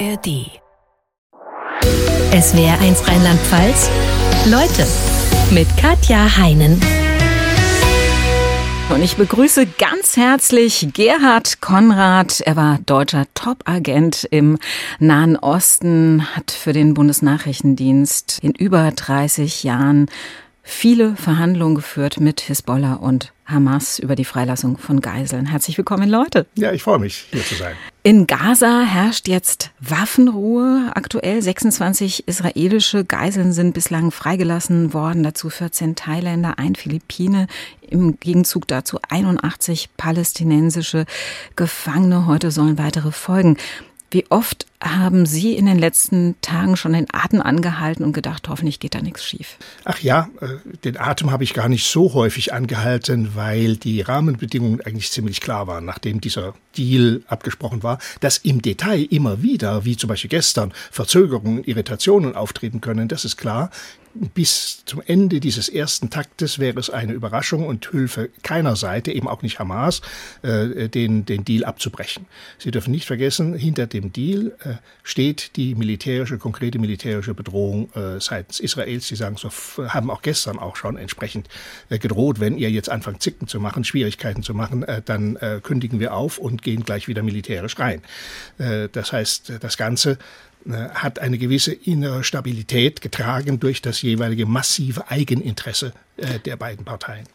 ARD. Es wäre eins Rheinland-Pfalz. Leute mit Katja Heinen. Und ich begrüße ganz herzlich Gerhard Konrad. Er war deutscher Top-Agent im Nahen Osten, hat für den Bundesnachrichtendienst in über 30 Jahren viele Verhandlungen geführt mit Hisbollah und Hamas über die Freilassung von Geiseln. Herzlich willkommen, Leute. Ja, ich freue mich, hier zu sein. In Gaza herrscht jetzt Waffenruhe. Aktuell 26 israelische Geiseln sind bislang freigelassen worden, dazu 14 Thailänder, ein Philippine, im Gegenzug dazu 81 palästinensische Gefangene. Heute sollen weitere folgen. Wie oft haben Sie in den letzten Tagen schon den Atem angehalten und gedacht, hoffentlich geht da nichts schief? Ach ja, äh, den Atem habe ich gar nicht so häufig angehalten, weil die Rahmenbedingungen eigentlich ziemlich klar waren, nachdem dieser Deal abgesprochen war, dass im Detail immer wieder, wie zum Beispiel gestern, Verzögerungen, Irritationen auftreten können. Das ist klar bis zum Ende dieses ersten Taktes wäre es eine Überraschung und Hilfe keiner Seite, eben auch nicht Hamas, äh, den, den Deal abzubrechen. Sie dürfen nicht vergessen, hinter dem Deal äh, steht die militärische, konkrete militärische Bedrohung äh, seitens Israels. Sie sagen so, haben auch gestern auch schon entsprechend äh, gedroht, wenn ihr jetzt anfangt Zicken zu machen, Schwierigkeiten zu machen, äh, dann äh, kündigen wir auf und gehen gleich wieder militärisch rein. Äh, das heißt, das Ganze äh, hat eine gewisse innere Stabilität getragen durch das jeweilige massive Eigeninteresse äh, der beiden Parteien.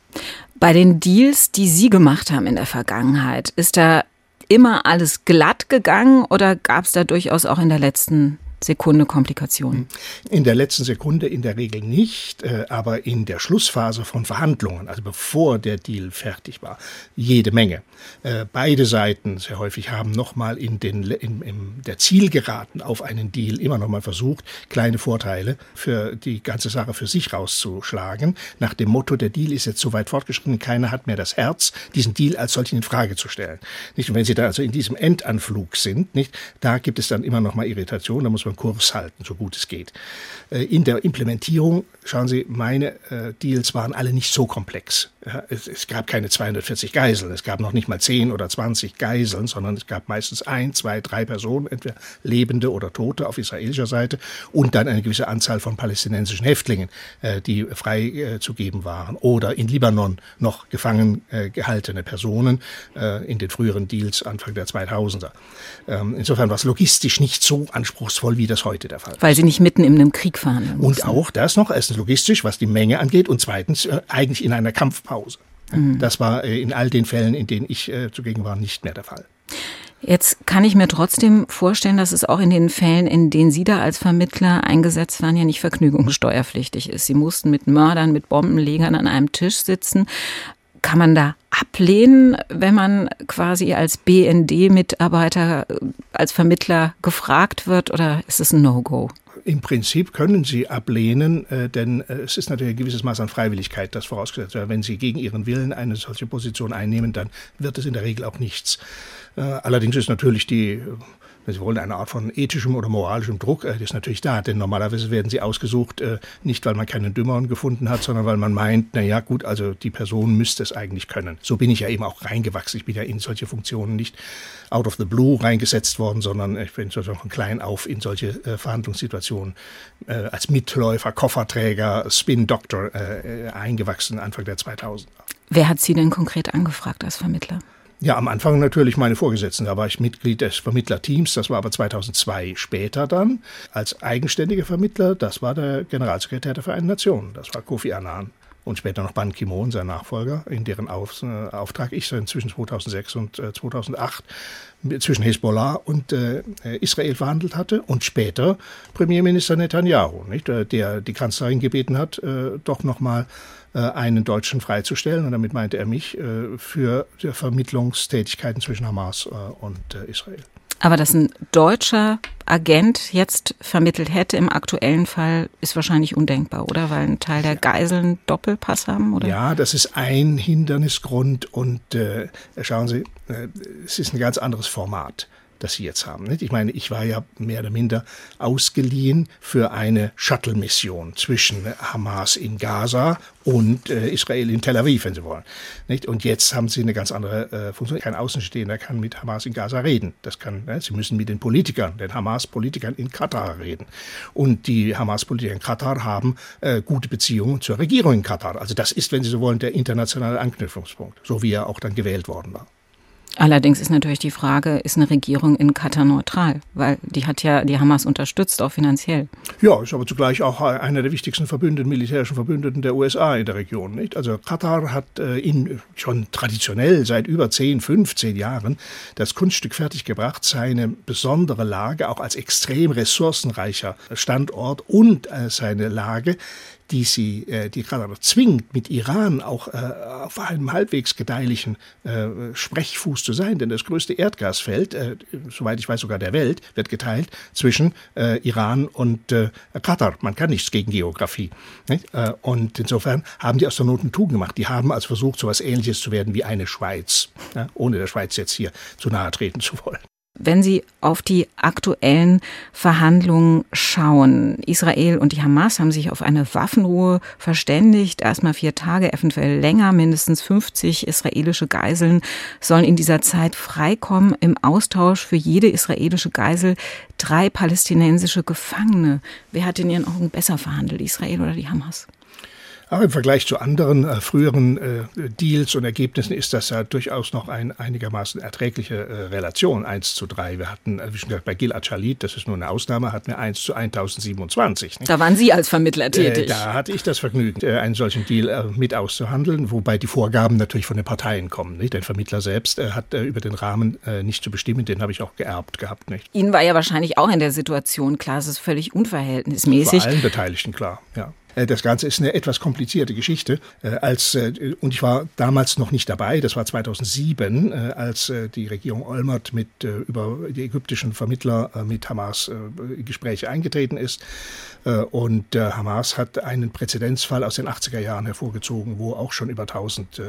Bei den Deals, die Sie gemacht haben in der Vergangenheit, ist da immer alles glatt gegangen oder gab es da durchaus auch in der letzten Sekunde Komplikationen? In der letzten Sekunde in der Regel nicht, äh, aber in der Schlussphase von Verhandlungen, also bevor der Deal fertig war, jede Menge. Äh, beide Seiten sehr häufig haben nochmal in, in, in der Zielgeraden auf einen Deal immer nochmal versucht, kleine Vorteile für die ganze Sache für sich rauszuschlagen, nach dem Motto, der Deal ist jetzt so weit fortgeschritten, keiner hat mehr das Herz, diesen Deal als solchen in Frage zu stellen. Nicht? Und wenn Sie da also in diesem Endanflug sind, nicht, da gibt es dann immer nochmal Irritation, da muss man man Kurs halten, so gut es geht. Äh, in der Implementierung, schauen Sie, meine äh, Deals waren alle nicht so komplex. Es gab keine 240 Geiseln, es gab noch nicht mal 10 oder 20 Geiseln, sondern es gab meistens ein, zwei, drei Personen, entweder Lebende oder Tote auf israelischer Seite und dann eine gewisse Anzahl von palästinensischen Häftlingen, äh, die freizugeben waren. Oder in Libanon noch gefangen gehaltene Personen in den früheren Deals Anfang der 2000er. Ähm, insofern war es logistisch nicht so anspruchsvoll, wie das heute der Fall ist. Weil sie nicht mitten in einem Krieg verhandeln Und auch das noch, erstens logistisch, was die Menge angeht und zweitens äh, eigentlich in einer Kampfpause. Mhm. Das war äh, in all den Fällen, in denen ich äh, zugegen war, nicht mehr der Fall. Jetzt kann ich mir trotzdem vorstellen, dass es auch in den Fällen, in denen Sie da als Vermittler eingesetzt waren, ja nicht vergnügungssteuerpflichtig ist. Sie mussten mit Mördern, mit Bombenlegern an einem Tisch sitzen. Kann man da ablehnen, wenn man quasi als BND-Mitarbeiter, äh, als Vermittler gefragt wird oder ist es ein No-Go? Im Prinzip können Sie ablehnen, äh, denn äh, es ist natürlich ein gewisses Maß an Freiwilligkeit, das vorausgesetzt wird. Wenn Sie gegen Ihren Willen eine solche Position einnehmen, dann wird es in der Regel auch nichts. Allerdings ist natürlich die Sie wollen, eine Art von ethischem oder moralischem Druck, äh, ist natürlich da. Denn normalerweise werden sie ausgesucht, äh, nicht weil man keinen Dümmeren gefunden hat, sondern weil man meint, na ja, gut, also die Person müsste es eigentlich können. So bin ich ja eben auch reingewachsen. Ich bin ja in solche Funktionen nicht out of the blue reingesetzt worden, sondern ich bin sozusagen von klein auf in solche äh, Verhandlungssituationen äh, als Mitläufer, Kofferträger, Spin-Doctor äh, eingewachsen Anfang der 2000er. Wer hat Sie denn konkret angefragt als Vermittler? Ja, am Anfang natürlich meine Vorgesetzten. Da war ich Mitglied des Vermittlerteams. Das war aber 2002 später dann als eigenständiger Vermittler. Das war der Generalsekretär der Vereinten Nationen. Das war Kofi Annan. Und später noch Ban Ki-moon, sein Nachfolger, in deren Auf, äh, Auftrag ich zwischen 2006 und äh, 2008 zwischen Hezbollah und äh, Israel verhandelt hatte und später Premierminister Netanyahu, nicht, äh, der die Kanzlerin gebeten hat, äh, doch nochmal äh, einen Deutschen freizustellen. Und damit meinte er mich äh, für Vermittlungstätigkeiten zwischen Hamas äh, und Israel. Aber dass ein deutscher Agent jetzt vermittelt hätte im aktuellen Fall, ist wahrscheinlich undenkbar, oder? Weil ein Teil der Geiseln Doppelpass haben, oder? Ja, das ist ein Hindernisgrund und äh, schauen Sie, äh, es ist ein ganz anderes Format. Das sie jetzt haben. Ich meine, ich war ja mehr oder minder ausgeliehen für eine Shuttle-Mission zwischen Hamas in Gaza und äh, Israel in Tel Aviv, wenn Sie wollen. Und jetzt haben Sie eine ganz andere äh, Funktion. Kein Außenstehender kann mit Hamas in Gaza reden. Das kann, ne? Sie müssen mit den Politikern, den Hamas-Politikern in Katar reden. Und die Hamas-Politiker in Katar haben äh, gute Beziehungen zur Regierung in Katar. Also das ist, wenn Sie so wollen, der internationale Anknüpfungspunkt, so wie er auch dann gewählt worden war. Allerdings ist natürlich die Frage, ist eine Regierung in Katar neutral? Weil die hat ja die Hamas unterstützt, auch finanziell. Ja, ist aber zugleich auch einer der wichtigsten Verbündeten, militärischen Verbündeten der USA in der Region. Nicht? Also Katar hat äh, in, schon traditionell seit über 10, 15 Jahren das Kunststück fertiggebracht, seine besondere Lage auch als extrem ressourcenreicher Standort und äh, seine Lage die sie, äh, die gerade zwingt, mit Iran auch äh, auf einem halbwegs gedeihlichen äh, Sprechfuß zu sein, denn das größte Erdgasfeld, äh, soweit ich weiß sogar der Welt, wird geteilt zwischen äh, Iran und äh, Katar. Man kann nichts gegen Geografie. Nicht? Äh, und insofern haben die Astronauten Tugend gemacht. Die haben als versucht, so etwas Ähnliches zu werden wie eine Schweiz, ja, ohne der Schweiz jetzt hier zu nahe treten zu wollen. Wenn Sie auf die aktuellen Verhandlungen schauen, Israel und die Hamas haben sich auf eine Waffenruhe verständigt, erstmal vier Tage, eventuell länger, mindestens 50 israelische Geiseln sollen in dieser Zeit freikommen, im Austausch für jede israelische Geisel drei palästinensische Gefangene. Wer hat in Ihren Augen besser verhandelt, Israel oder die Hamas? Aber im Vergleich zu anderen äh, früheren äh, Deals und Ergebnissen ist das ja durchaus noch eine einigermaßen erträgliche äh, Relation, 1 zu 3. Wir hatten, äh, wie schon gesagt, bei Gilad Shalit, das ist nur eine Ausnahme, hatten wir 1 zu 1027. Nicht? Da waren Sie als Vermittler äh, tätig. da hatte ich das Vergnügen, äh, einen solchen Deal mit auszuhandeln, wobei die Vorgaben natürlich von den Parteien kommen. Nicht? Der Vermittler selbst hat über den Rahmen nicht zu bestimmen, den habe ich auch geerbt gehabt. Nicht? Ihnen war ja wahrscheinlich auch in der Situation klar, es ist völlig unverhältnismäßig. Vor allen Beteiligten klar, ja. Äh, das Ganze ist eine etwas komplizierte Geschichte. Äh, als, äh, und ich war damals noch nicht dabei, das war 2007, als die Regierung Olmert mit, über die ägyptischen Vermittler mit Hamas Gespräche eingetreten ist. Und Hamas hat einen Präzedenzfall aus den 80er Jahren hervorgezogen, wo auch schon über 1000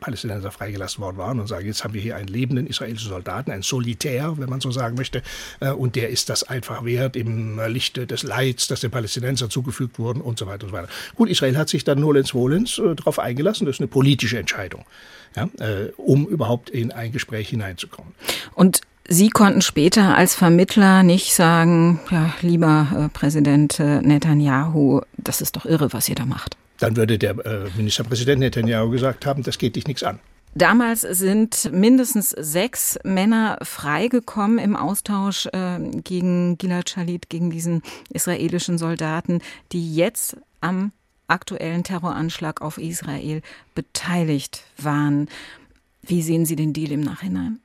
Palästinenser freigelassen worden waren und sagen, jetzt haben wir hier einen lebenden israelischen Soldaten, einen Solitär, wenn man so sagen möchte, äh, und der ist das einfach wert im Lichte des Leids, das den Palästinensern zugefügt wurden und so weiter und so weiter. Gut, Israel hat sich dann nolens volens äh, darauf eingelassen, das ist eine politische Entscheidung, ja, äh, um überhaupt in ein Gespräch hineinzukommen. Und Sie konnten später als Vermittler nicht sagen, ja, lieber Präsident Netanyahu, das ist doch irre, was ihr da macht. Dann würde der äh, Ministerpräsident Netanyahu gesagt haben, das geht dich nichts an. Damals sind mindestens sechs Männer freigekommen im Austausch äh, gegen Gilad Shalit, gegen diesen israelischen Soldaten, die jetzt am aktuellen Terroranschlag auf Israel beteiligt waren. Wie sehen Sie den Deal im Nachhinein?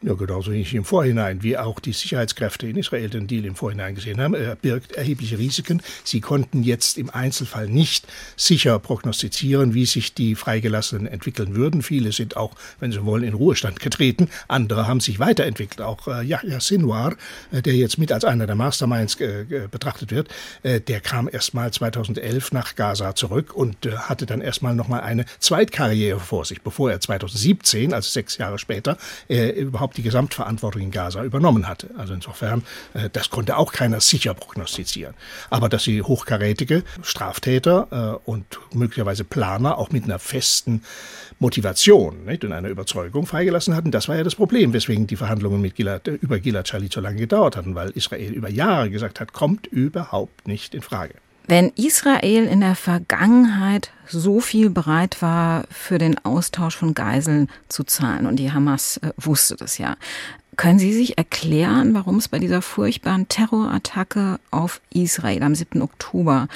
Ja, genauso ich im Vorhinein, wie auch die Sicherheitskräfte in Israel den Deal im Vorhinein gesehen haben. Er birgt erhebliche Risiken. Sie konnten jetzt im Einzelfall nicht sicher prognostizieren, wie sich die Freigelassenen entwickeln würden. Viele sind auch, wenn Sie wollen, in Ruhestand getreten. Andere haben sich weiterentwickelt. Auch äh, Yahya Sinwar, äh, der jetzt mit als einer der Masterminds äh, betrachtet wird, äh, der kam erst mal 2011 nach Gaza zurück und äh, hatte dann erst mal nochmal eine Zweitkarriere vor sich, bevor er 2017, also sechs Jahre später, äh, überhaupt überhaupt die Gesamtverantwortung in Gaza übernommen hatte. Also insofern, äh, das konnte auch keiner sicher prognostizieren. Aber dass sie hochkarätige Straftäter äh, und möglicherweise Planer auch mit einer festen Motivation nicht, und einer Überzeugung freigelassen hatten, das war ja das Problem, weswegen die Verhandlungen mit Gilad, über Gilad Shalit so lange gedauert hatten, weil Israel über Jahre gesagt hat, kommt überhaupt nicht in Frage. Wenn Israel in der Vergangenheit so viel bereit war, für den Austausch von Geiseln zu zahlen, und die Hamas äh, wusste das ja, können Sie sich erklären, warum es bei dieser furchtbaren Terrorattacke auf Israel am 7. Oktober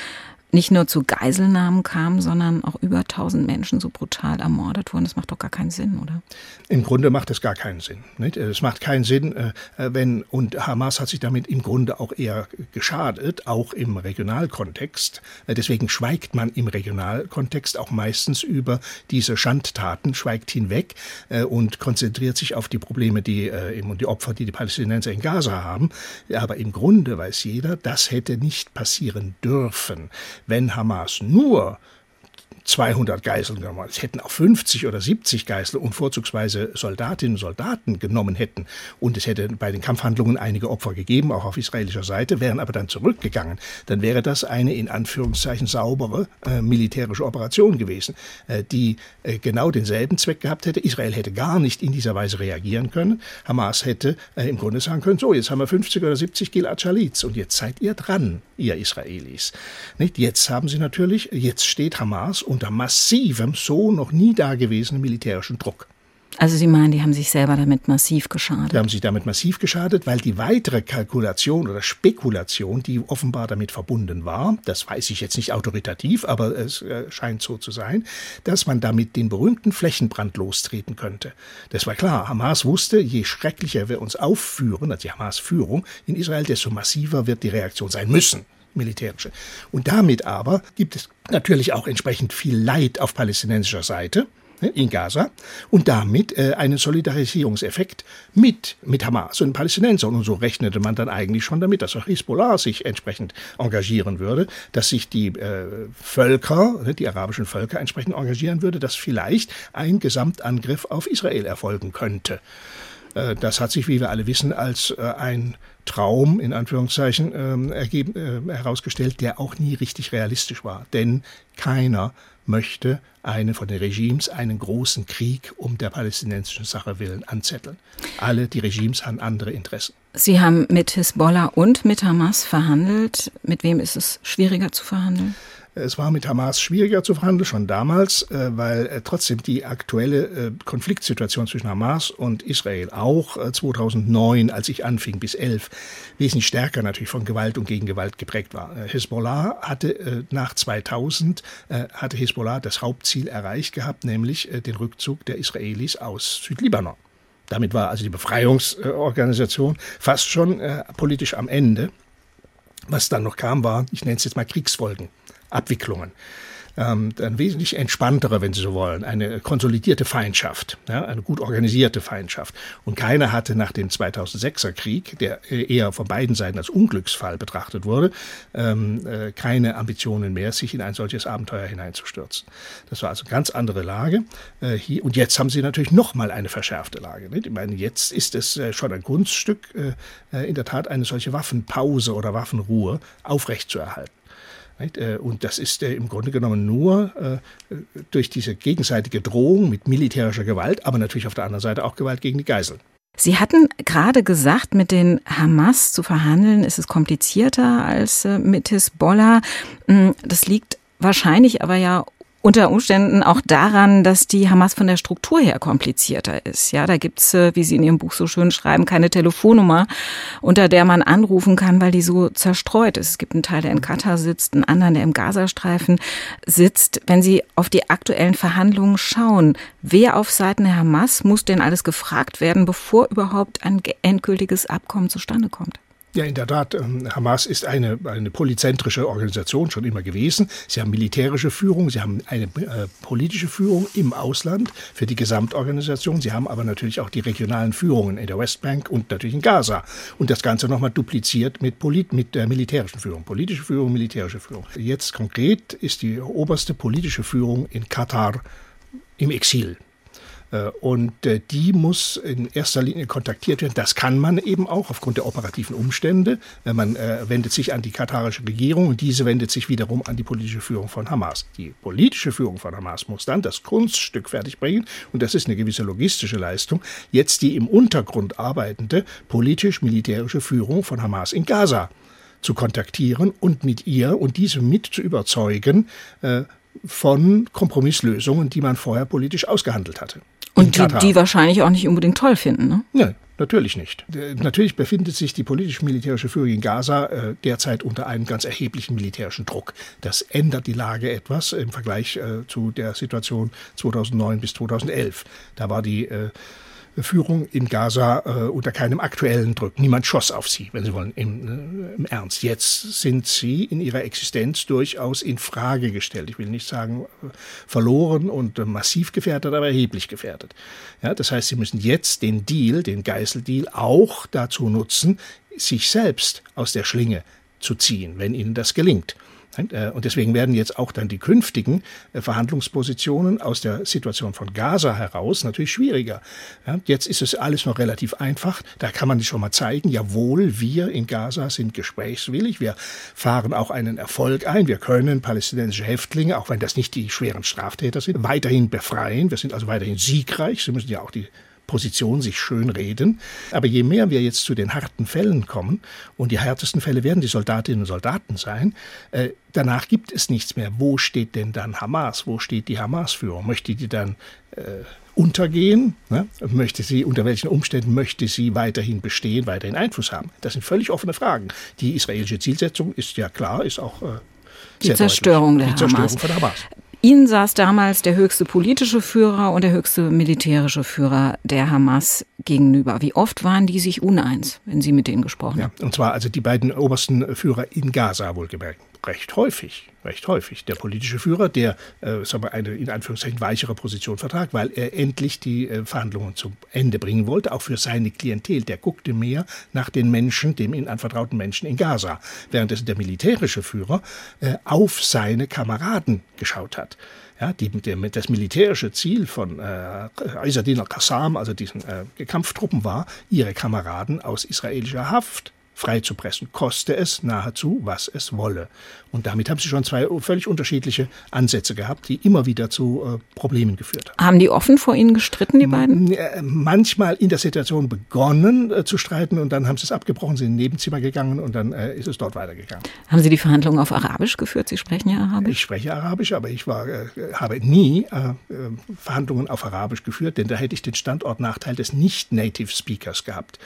nicht nur zu Geiselnahmen kam, sondern auch über 1000 Menschen so brutal ermordet wurden. Das macht doch gar keinen Sinn, oder? Im Grunde macht es gar keinen Sinn. Nicht? Es macht keinen Sinn, äh, wenn, und Hamas hat sich damit im Grunde auch eher geschadet, auch im Regionalkontext. Äh, deswegen schweigt man im Regionalkontext auch meistens über diese Schandtaten, schweigt hinweg äh, und konzentriert sich auf die Probleme, die und die Opfer, die die Palästinenser in Gaza haben. Aber im Grunde weiß jeder, das hätte nicht passieren dürfen wenn Hamas nur 200 Geiseln genommen, es hätten auch 50 oder 70 Geiseln und vorzugsweise Soldatinnen und Soldaten genommen hätten und es hätte bei den Kampfhandlungen einige Opfer gegeben, auch auf israelischer Seite, wären aber dann zurückgegangen, dann wäre das eine in Anführungszeichen saubere äh, militärische Operation gewesen, äh, die äh, genau denselben Zweck gehabt hätte. Israel hätte gar nicht in dieser Weise reagieren können. Hamas hätte äh, im Grunde sagen können, so, jetzt haben wir 50 oder 70 Gilad Schalitz und jetzt seid ihr dran, ihr Israelis. Nicht? Jetzt haben sie natürlich, jetzt steht Hamas unter massivem, so noch nie dagewesenem militärischen Druck. Also Sie meinen, die haben sich selber damit massiv geschadet? Die haben sich damit massiv geschadet, weil die weitere Kalkulation oder Spekulation, die offenbar damit verbunden war, das weiß ich jetzt nicht autoritativ, aber es äh, scheint so zu sein, dass man damit den berühmten Flächenbrand lostreten könnte. Das war klar. Hamas wusste, je schrecklicher wir uns aufführen, also die Hamas-Führung in Israel, desto massiver wird die Reaktion sein müssen militärische. Und damit aber gibt es natürlich auch entsprechend viel Leid auf palästinensischer Seite. Ne, in Gaza und damit äh, einen Solidarisierungseffekt mit, mit Hamas und den Palästinensern. Und so rechnete man dann eigentlich schon damit, dass auch Hisbollah sich entsprechend engagieren würde, dass sich die äh, Völker, ne, die arabischen Völker entsprechend engagieren würde, dass vielleicht ein Gesamtangriff auf Israel erfolgen könnte. Äh, das hat sich, wie wir alle wissen, als äh, ein Traum in Anführungszeichen ähm, ergeben, äh, herausgestellt, der auch nie richtig realistisch war. Denn keiner möchte eine von den Regimes einen großen Krieg um der palästinensischen Sache willen anzetteln. Alle die Regimes haben andere Interessen. Sie haben mit Hisbollah und mit Hamas verhandelt. Mit wem ist es schwieriger zu verhandeln? Es war mit Hamas schwieriger zu verhandeln, schon damals, äh, weil äh, trotzdem die aktuelle äh, Konfliktsituation zwischen Hamas und Israel auch 2009, als ich anfing, bis 11, wesentlich stärker natürlich von Gewalt und Gegengewalt geprägt war. Hisbollah hatte nach 2000, hatte Hisbollah das Hauptziel erreicht gehabt, nämlich den Rückzug der Israelis aus Südlibanon. Damit war also die Befreiungsorganisation fast schon politisch am Ende. Was dann noch kam, war, ich nenne es jetzt mal Kriegsfolgen. Abwicklungen. Ähm, ein wesentlich entspanntere, wenn Sie so wollen, eine konsolidierte Feindschaft, ja, eine gut organisierte Feindschaft. Und keiner hatte nach dem 2006er Krieg, der eher von beiden Seiten als Unglücksfall betrachtet wurde, ähm, äh, keine Ambitionen mehr, sich in ein solches Abenteuer hineinzustürzen. Das war also eine ganz andere Lage. Äh, hier, und jetzt haben Sie natürlich noch mal eine verschärfte Lage. Nicht? Ich meine, jetzt ist es äh, schon ein Kunststück, äh, äh, in der Tat eine solche Waffenpause oder Waffenruhe aufrechtzuerhalten. Äh, und das ist äh, im Grunde genommen nur äh, durch diese gegenseitige Drohung mit militärischer Gewalt, aber natürlich auf der anderen Seite auch Gewalt gegen die Geiseln. Sie hatten gerade gesagt, mit den Hamas zu verhandeln, ist es komplizierter als mit Hisbollah. Hm, das liegt wahrscheinlich aber ja unter Umständen auch daran, dass die Hamas von der Struktur her komplizierter ist. Ja, da gibt's, äh, wie Sie in Ihrem Buch so schön schreiben, keine Telefonnummer, unter der man anrufen kann, weil die so zerstreut ist. Es gibt einen Teil, der in Katar sitzt, einen anderen, der im Gazastreifen sitzt. Wenn Sie auf die aktuellen Verhandlungen schauen, wer auf Seiten der Hamas muss denn alles gefragt werden, bevor überhaupt ein endgültiges Abkommen zustande kommt? Ja, in der Tat. Ähm, Hamas ist eine, eine polyzentrische Organisation schon immer gewesen. Sie haben militärische Führung, sie haben eine äh, politische Führung im Ausland für die Gesamtorganisation. Sie haben aber natürlich auch die regionalen Führungen in der Westbank und natürlich in Gaza. Und das Ganze nochmal dupliziert mit, Polit mit der militärischen Führung. Politische Führung, militärische Führung. Jetzt konkret ist die oberste politische Führung in Katar im Exil. Äh, und äh, die muss in erster Linie kontaktiert werden. Das kann man eben auch aufgrund der operativen Umstände. Äh, man wendet sich an die katarische Regierung und diese wendet sich wiederum an die politische Führung von Hamas. Die politische Führung von Hamas muss dann das Kunststück fertigbringen und das ist eine gewisse logistische Leistung. Jetzt die im Untergrund arbeitende politisch-militärische Führung von Hamas in Gaza zu kontaktieren und mit ihr und diese mit zu überzeugen äh, von Kompromisslösungen, die man vorher politisch ausgehandelt hatte. Und die, die wahrscheinlich auch nicht unbedingt toll finden, ne? Nein, natürlich nicht. Äh, natürlich befindet sich die politisch-militärische Führung in Gaza äh, derzeit unter einem ganz erheblichen militärischen Druck. Das ändert die Lage etwas im Vergleich äh, zu der Situation 2009 bis 2011. Da war die äh, Führung in Gaza äh, unter keinem aktuellen Druck. Niemand schoss auf sie, wenn Sie wollen, im, äh, im, Ernst. Jetzt sind sie in ihrer Existenz durchaus in Frage gestellt. Ich will nicht sagen äh, verloren und äh, massiv gefährdet, aber erheblich gefährdet. Ja, das heißt, sie müssen jetzt den Deal, den Geiseldeal, auch dazu nutzen, sich selbst aus der Schlinge zu ziehen, wenn ihnen das gelingt. Äh, und deswegen werden jetzt auch dann die künftigen äh, Verhandlungspositionen aus der Situation von Gaza heraus natürlich schwieriger. Jetzt ist es alles noch relativ einfach. Da kann man schon mal zeigen, jawohl, wir in Gaza sind gesprächswillig. Wir fahren auch einen Erfolg ein. Wir können palästinensische Häftlinge, auch wenn das nicht die schweren Straftäter sind, weiterhin befreien. Wir sind also weiterhin siegreich. Sie müssen ja auch die Position sich schön reden. Aber je mehr wir jetzt zu den harten Fällen kommen, und die härtesten Fälle werden die Soldatinnen und Soldaten sein, äh, danach gibt es nichts mehr. Wo steht denn dann Hamas? Wo steht die Hamas-Führung? Möchte die dann äh, untergehen? Ne? Möchte sie, unter welchen Umständen möchte sie weiterhin bestehen, weiterhin Einfluss haben? Das sind völlig offene Fragen. Die israelische Zielsetzung ist ja klar, ist auch äh, die Zerstörung deutlich. der die Hamas. Zerstörung von Hamas. Ihnen saß damals der höchste politische Führer und der höchste militärische Führer der Hamas gegenüber. Wie oft waren die sich uneins, wenn Sie mit denen gesprochen haben? Ja, und zwar also die beiden obersten Führer in Gaza wohlgemerkt recht häufig, recht häufig. Der politische Führer, der äh, sagen wir, eine in Anführungszeichen weichere Position vertrag, weil er endlich die äh, Verhandlungen zum Ende bringen wollte, auch für seine Klientel. Der guckte mehr nach den Menschen, dem ihn anvertrauten Menschen in Gaza, währenddessen der militärische Führer äh, auf seine Kameraden geschaut hat. Ja, die, der, das militärische Ziel von äh, Isadin al-Qassam, also diesen äh, Kampftruppen, war, ihre Kameraden aus israelischer Haft freizupressen, koste es nahezu, was es wolle. Und damit haben sie schon zwei völlig unterschiedliche Ansätze gehabt, die immer wieder zu äh, Problemen geführt haben. Haben die offen vor Ihnen gestritten, die beiden? Äh, manchmal in der Situation begonnen äh, zu streiten und dann haben sie es abgebrochen, sind in ein Nebenzimmer gegangen und dann äh, ist es dort weitergegangen. Haben Sie die Verhandlungen auf Arabisch geführt? Sie sprechen ja Arabisch. Ich spreche Arabisch, aber ich war, äh, habe nie äh, Verhandlungen auf Arabisch geführt, denn da hätte ich den Standortnachteil des Nicht-Native Speakers gehabt.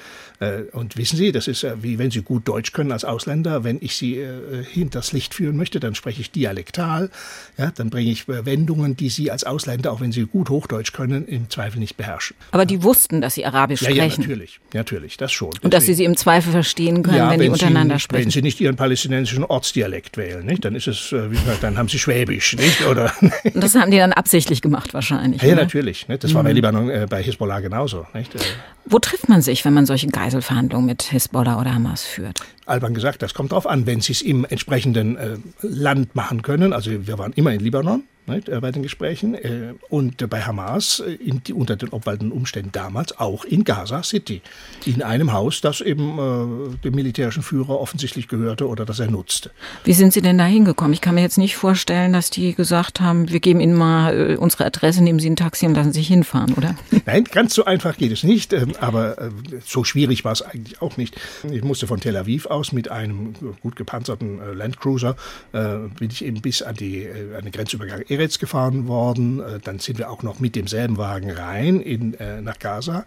und wissen Sie, das ist wie wenn Sie gut Deutsch können als Ausländer, wenn ich Sie hinters Licht führen möchte, dann spreche ich dialektal. Ja, dann bringe ich Wendungen, die Sie als Ausländer, auch wenn Sie gut Hochdeutsch können, im Zweifel nicht beherrschen. Aber die wussten, dass Sie Arabisch ja, sprechen. Ja, natürlich, natürlich, das schon. Und dass Sie sie im Zweifel verstehen können, ja, wenn, wenn, die untereinander sie, sprechen. Wenn Sie nicht Ihren palästinensischen Ortsdialekt wählen, nicht? dann ist es, äh, wie gesagt, dann haben Sie Schwäbisch, nicht? Oder? Und das haben die dann absichtlich gemacht wahrscheinlich. Ja, oder? natürlich. Nicht? Das war bei mhm. Libanon, äh, bei Hisbollah genauso. Nicht? Äh, Wo trifft man sich, wenn man solche Geiselverhandlungen mit Hisbollah oder Hamas führt? albern gesagt, das kommt drauf an, wenn sie es im entsprechenden äh, Land machen können. Also wir waren immer in Libanon nicht, äh, bei den Gesprächen äh, und bei Hamas äh, in, unter den obwaltenden Umständen damals auch in Gaza City, in einem Haus, das eben dem militärischen Führer offensichtlich gehörte oder das er nutzte. Wie sind Sie denn da hingekommen? Ich kann mir jetzt nicht vorstellen, dass die gesagt haben, wir geben Ihnen mal unsere Adresse, nehmen Sie ein Taxi und lassen sich hinfahren, oder? Nein, ganz so einfach geht es nicht, ähm, aber so schwierig war es eigentlich auch nicht. Ich musste von Tel Aviv aus mit einem gut gepanzerten Landcruiser, bin ich eben bis an, die, an den Grenzübergang Eretz gefahren worden. Äh, dann sind wir auch noch mit demselben Wagen rein in, äh, nach Gaza,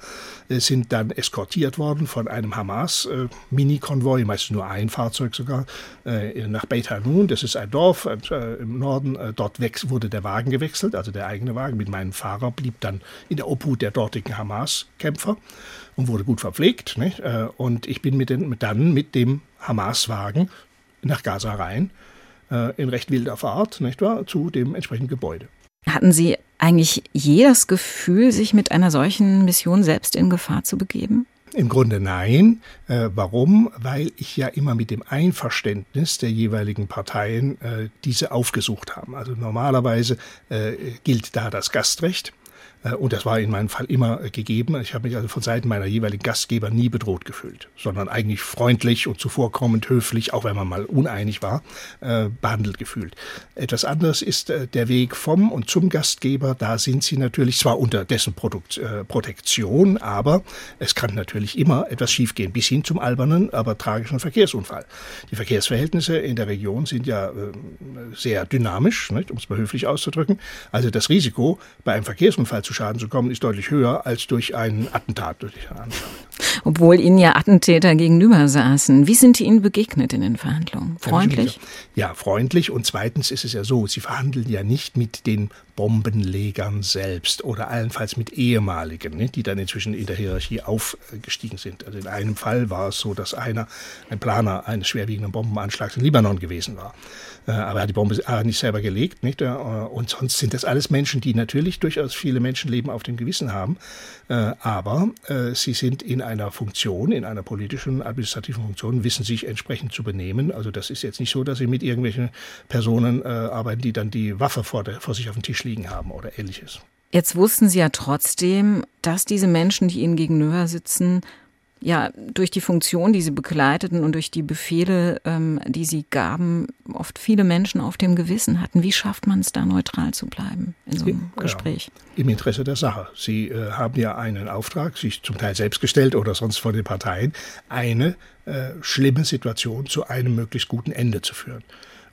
äh, sind dann eskortiert worden von einem Hamas-Mini-Konvoi, meistens nur ein Fahrzeug sogar, nach Beit Hanun. Das ist ein Dorf im Norden. Dort wurde der Wagen gewechselt, also der eigene Wagen mit meinem Fahrer blieb dann in der Obhut der dortigen Hamas-Kämpfer und wurde gut verpflegt. Nicht? Und ich bin mit den, dann mit dem Hamas-Wagen nach Gaza rein äh, in recht wilder Fahrt, nicht wahr, zu dem entsprechenden Gebäude. Hatten Sie eigentlich je das Gefühl, sich mit einer solchen Mission selbst in Gefahr zu begeben? Im Grunde nein. Äh, warum? Weil ich ja immer mit dem Einverständnis der jeweiligen Parteien äh, diese aufgesucht habe. Also normalerweise äh, gilt da das Gastrecht. Äh, und das war in meinem Fall immer äh, gegeben. Ich habe mich also von Seiten meiner jeweiligen Gastgeber nie bedroht gefühlt, sondern eigentlich freundlich und zuvorkommend, höflich, auch wenn man mal uneinig war, äh, behandelt gefühlt. Etwas anderes ist der Weg vom und zum Gastgeber. Da sind sie natürlich zwar unter dessen Produkt, Protektion, aber es kann natürlich immer etwas schiefgehen, bis hin zum albernen, aber tragischen Verkehrsunfall. Die Verkehrsverhältnisse in der Region sind ja sehr dynamisch, um es mal höflich auszudrücken. Also das Risiko, bei einem Verkehrsunfall zu Schaden zu kommen, ist deutlich höher als durch einen Attentat, durch einen Anschlag. Obwohl Ihnen ja Attentäter gegenüber saßen. Wie sind die Ihnen begegnet in den Verhandlungen? Freundlich? Ja, freundlich. Und zweitens ist es ja so, Sie verhandeln ja nicht mit den Bombenlegern selbst oder allenfalls mit ehemaligen, ne, die dann inzwischen in der Hierarchie aufgestiegen sind. Also in einem Fall war es so, dass einer ein Planer eines schwerwiegenden Bombenanschlags in Libanon gewesen war. Äh, aber er hat die Bombe nicht selber gelegt. Nicht? Äh, und sonst sind das alles Menschen, die natürlich durchaus viele Menschenleben auf dem Gewissen haben. Äh, aber sie sind in einer Funktion, in einer politischen, administrativen Funktion, wissen sich entsprechend zu benehmen. Also das ist jetzt nicht so, dass sie mit irgendwelchen Personen arbeiten, die dann die Waffe vor, der, vor sich auf dem Tisch liegen haben oder ähnliches. Jetzt wussten Sie ja trotzdem, dass diese Menschen, die Ihnen gegenüber sitzen, ja durch die Funktion, die sie begleiteten und durch die Befehle, ähm, die sie gaben, oft viele Menschen auf dem Gewissen hatten. Wie schafft man es da neutral zu bleiben in so einem ja, Gespräch? Im Interesse der Sache. Sie äh, haben ja einen Auftrag, sich zum Teil selbst gestellt oder sonst von den Parteien, eine äh, schlimme Situation zu einem möglichst guten Ende zu führen.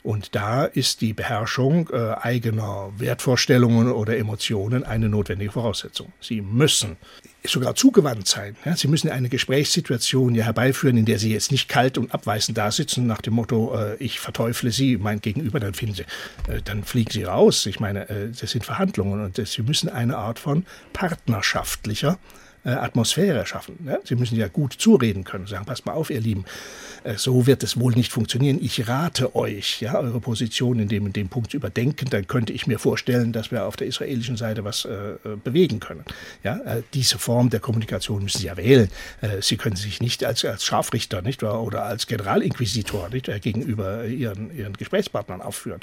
Und da ist die Beherrschung äh, eigener Wertvorstellungen oder Emotionen eine notwendige Voraussetzung. Sie müssen sogar zugewandt sein. Ja? Sie müssen eine Gesprächssituation ja herbeiführen, in der Sie jetzt nicht kalt und abweisend da sitzen nach dem Motto, äh, ich verteufle Sie, mein Gegenüber, dann finden Sie, äh, dann fliegen Sie raus. Ich meine, äh, das sind Verhandlungen und Sie müssen eine Art von partnerschaftlicher äh, Atmosphäre schaffen. Ja? Sie müssen ja gut zureden können, sagen, passt mal auf, ihr Lieben, äh, so wird es wohl nicht funktionieren. Ich rate euch, ja, eure Position in dem in dem Punkt zu überdenken, dann könnte ich mir vorstellen, dass wir auf der israelischen Seite was äh, äh bewegen können. Ja, diese Form der Kommunikation müssen Sie ja wählen. Äh, Sie können sich nicht als, als Scharfrichter nicht, oder als Generalinquisitor nicht, gegenüber Ihren, Ihren Gesprächspartnern aufführen.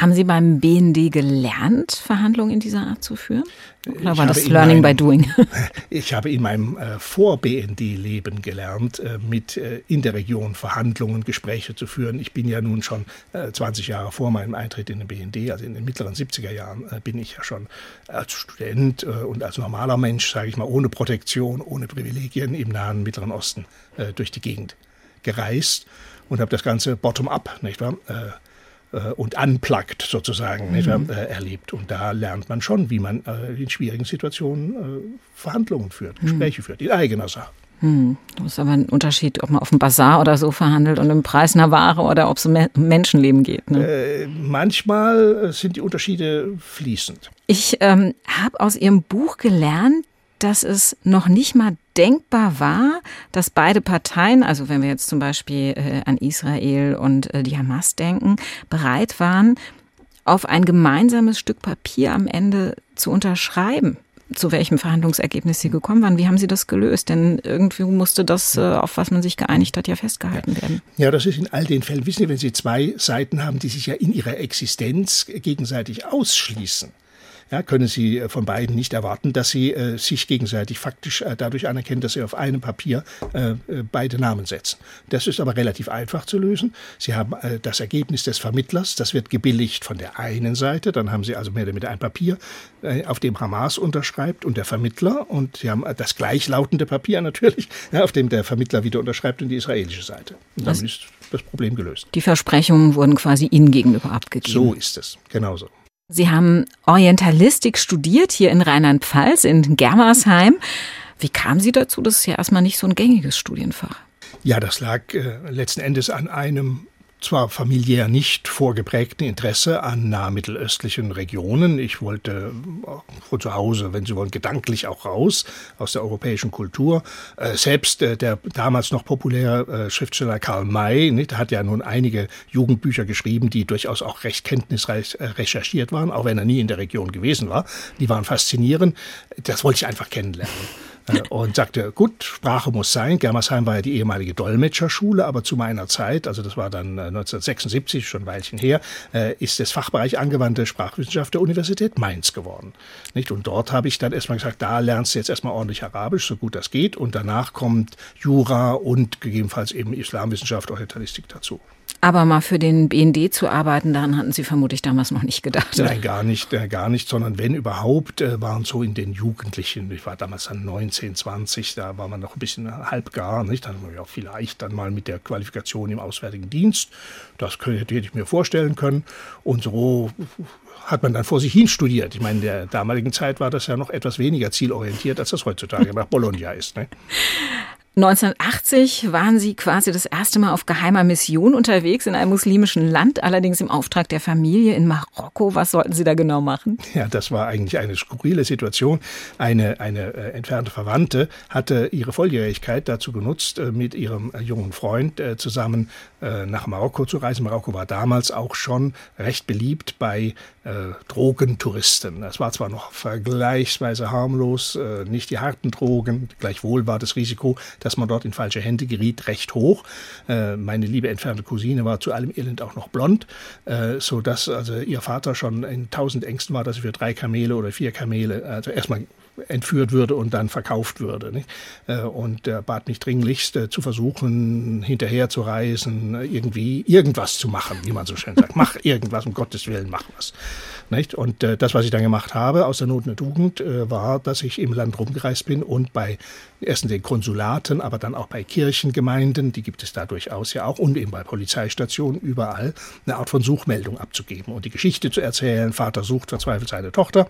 Haben Sie beim BND gelernt, Verhandlungen in dieser Art zu führen? Oder war das Learning meinem, by Doing? Ich habe in meinem äh, Vor-BND-Leben gelernt, äh, mit äh, in der Region Verhandlungen, Gespräche zu führen. Ich bin ja nun schon äh, 20 Jahre vor meinem Eintritt in den BND, also in den mittleren 70er Jahren, äh, bin ich ja schon als Student äh, und als normaler Mensch, sage ich mal, ohne Protektion, ohne Privilegien im nahen Mittleren Osten durch die Gegend gereist und habe das Ganze bottom-up, nicht wahr? Äh, und unplugged sozusagen mhm. äh, erlebt. Und da lernt man schon, wie man äh, in schwierigen Situationen Verhandlungen führt, mhm. Gespräche führt, in eigener Sache. Hm. Das ist aber ein Unterschied, ob man auf dem Bazar oder so verhandelt und im Preis einer Ware oder ob es um Menschenleben geht. Ne? Äh, manchmal sind die Unterschiede fließend. Ich ähm, habe aus Ihrem Buch gelernt, dass es noch nicht mal denkbar war, dass beide Parteien, also wenn wir jetzt zum Beispiel äh, an Israel und äh, die Hamas denken, bereit waren, auf ein gemeinsames Stück Papier am Ende zu unterschreiben zu welchem Verhandlungsergebnis Sie gekommen waren. Wie haben Sie das gelöst? Denn irgendwie musste das, äh, auf was man sich geeinigt hat, ja festgehalten werden. Ja, das ist in all den Fällen, wissen Sie, wenn Sie zwei Seiten haben, die sich ja in ihrer Existenz gegenseitig ausschließen, ja, können Sie äh, von beiden nicht erwarten, dass sie äh, sich gegenseitig faktisch äh, dadurch anerkennen, dass sie auf einem Papier äh, äh, beide Namen setzen. Das ist aber relativ einfach zu lösen. Sie haben äh, das Ergebnis des Vermittlers, das wird gebilligt von der einen Seite, dann haben Sie also mehr oder weniger ein Papier, auf dem Hamas unterschreibt und der Vermittler und Sie haben das gleichlautende Papier natürlich, ja, auf dem der Vermittler wieder unterschreibt und die israelische Seite. Und damit ist das Problem gelöst. Die Versprechungen wurden quasi Ihnen gegenüber abgegeben. So ist es, genauso. Sie haben Orientalistik studiert hier in Rheinland-Pfalz, in Germersheim. Wie kamen Sie dazu? Das ist ja erstmal nicht so ein gängiges Studienfach. Ja, das lag äh, letzten Endes an einem zwar familiär nicht vorgeprägten Interesse an nahmittelöstlichen Regionen. Ich wollte äh, von zu Hause, wenn Sie wollen, gedanklich auch raus aus der europäischen Kultur. Äh, selbst äh, der damals noch populäre Schriftsteller Karl May nicht, hat ja nun einige Jugendbücher geschrieben, die durchaus auch recht kenntnisreich recherchiert waren, auch wenn er nie in der Region gewesen war. Die waren faszinierend. Das wollte ich einfach kennenlernen. Äh, und sagte, gut, Sprache muss sein. Germersheim war ja die ehemalige Dolmetscherschule, aber zu meiner Zeit, also das war dann 1976, äh, schon ein Weilchen her, äh, ist das Fachbereich angewandte Sprachwissenschaft der Universität Mainz geworden. Nicht? Und dort habe ich dann erstmal gesagt, da lernst du jetzt erstmal ordentlich Arabisch, so gut das geht. Und danach kommt Jura und gegebenenfalls eben Islamwissenschaft, Orientalistik dazu. Aber mal für den BND zu arbeiten, daran hatten Sie vermutlich damals noch nicht gedacht. Oder? Nein, gar nicht, äh, gar nicht, sondern wenn überhaupt, äh, waren so in den Jugendlichen, ich war damals dann 19, 20, da war man noch ein bisschen halbgar, nicht? Dann ja vielleicht dann mal mit der Qualifikation im Auswärtigen Dienst, das hätte ich mir vorstellen können. Und so hat man dann vor sich hin studiert. Ich meine, in der damaligen Zeit war das ja noch etwas weniger zielorientiert, als das heutzutage nach Bologna ist. Ne? 1980 waren Sie quasi das erste Mal auf geheimer Mission unterwegs in einem muslimischen Land, allerdings im Auftrag der Familie in Marokko. Was sollten Sie da genau machen? Ja, das war eigentlich eine skurrile Situation. Eine, eine äh, entfernte Verwandte hatte ihre Volljährigkeit dazu genutzt, äh, mit ihrem äh, jungen Freund äh, zusammen äh, nach Marokko zu reisen. Marokko war damals auch schon recht beliebt bei äh, Drogentouristen. Es war zwar noch vergleichsweise harmlos, nicht die harten Drogen, gleichwohl war das Risiko, dass man dort in falsche Hände geriet, recht hoch. Äh, meine liebe entfernte Cousine war zu allem Elend auch noch blond, äh, so dass also ihr Vater schon in tausend Ängsten war, dass er für drei Kamele oder vier Kamele, also erstmal entführt würde und dann verkauft würde. Äh, und er bat mich dringlichst äh, zu versuchen, hinterher zu reisen, irgendwie irgendwas zu machen, wie man so schön sagt. mach irgendwas, um Gottes Willen, mach was. Nicht? Und äh, das, was ich dann gemacht habe, aus der Not eine Tugend, war, dass ich im Land rumgereist bin und bei erst in den Konsulaten, aber dann auch bei Kirchengemeinden, die gibt es da durchaus ja auch, und eben bei Polizeistationen überall, eine Art von Suchmeldung abzugeben und die Geschichte zu erzählen. Vater sucht verzweifelt seine Tochter.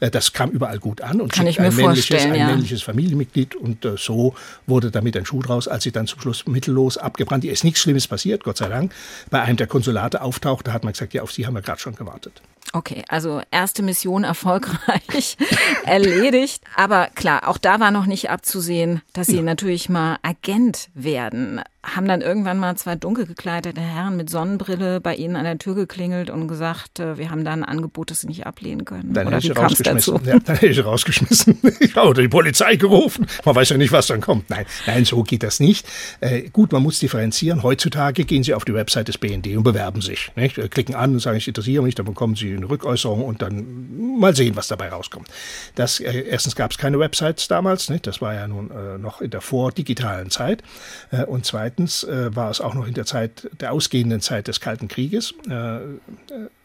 Das kam überall gut an und Kann ich mir ein, männliches, ein ja. männliches Familienmitglied und äh, so wurde damit ein Schuh draus, als sie dann zum Schluss mittellos abgebrannt. Ihr ist nichts Schlimmes passiert, Gott sei Dank. Bei einem der Konsulate auftauchte, hat man gesagt, ja, auf Sie haben wir gerade schon gewartet. Okay, also erste Mission erfolgreich erledigt. Aber klar, auch da war noch nicht abzusehen, dass Sie ja. natürlich mal Agent werden haben dann irgendwann mal zwei dunkel gekleidete Herren mit Sonnenbrille bei Ihnen an der Tür geklingelt und gesagt, äh, wir haben da ein Angebot, das Sie nicht ablehnen können. Dann hätte ich rausgeschmissen. Ja, dann hätte ich rausgeschmissen. Ich habe die Polizei gerufen. Man weiß ja nicht, was dann kommt. Nein, nein, so geht das nicht. Äh, gut, man muss differenzieren. Heutzutage gehen Sie auf die Website des BND und bewerben sich. Nicht? Äh, klicken an und sagen, ich interessiere mich, dann bekommen Sie eine Rückäußerung und dann mal sehen, was dabei rauskommt. Das, äh, erstens gab es keine Websites damals. Nicht? Das war ja nun äh, noch in der vordigitalen Zeit. Äh, und zweitens Zweitens äh, war es auch noch in der Zeit, der ausgehenden Zeit des Kalten Krieges. Äh, äh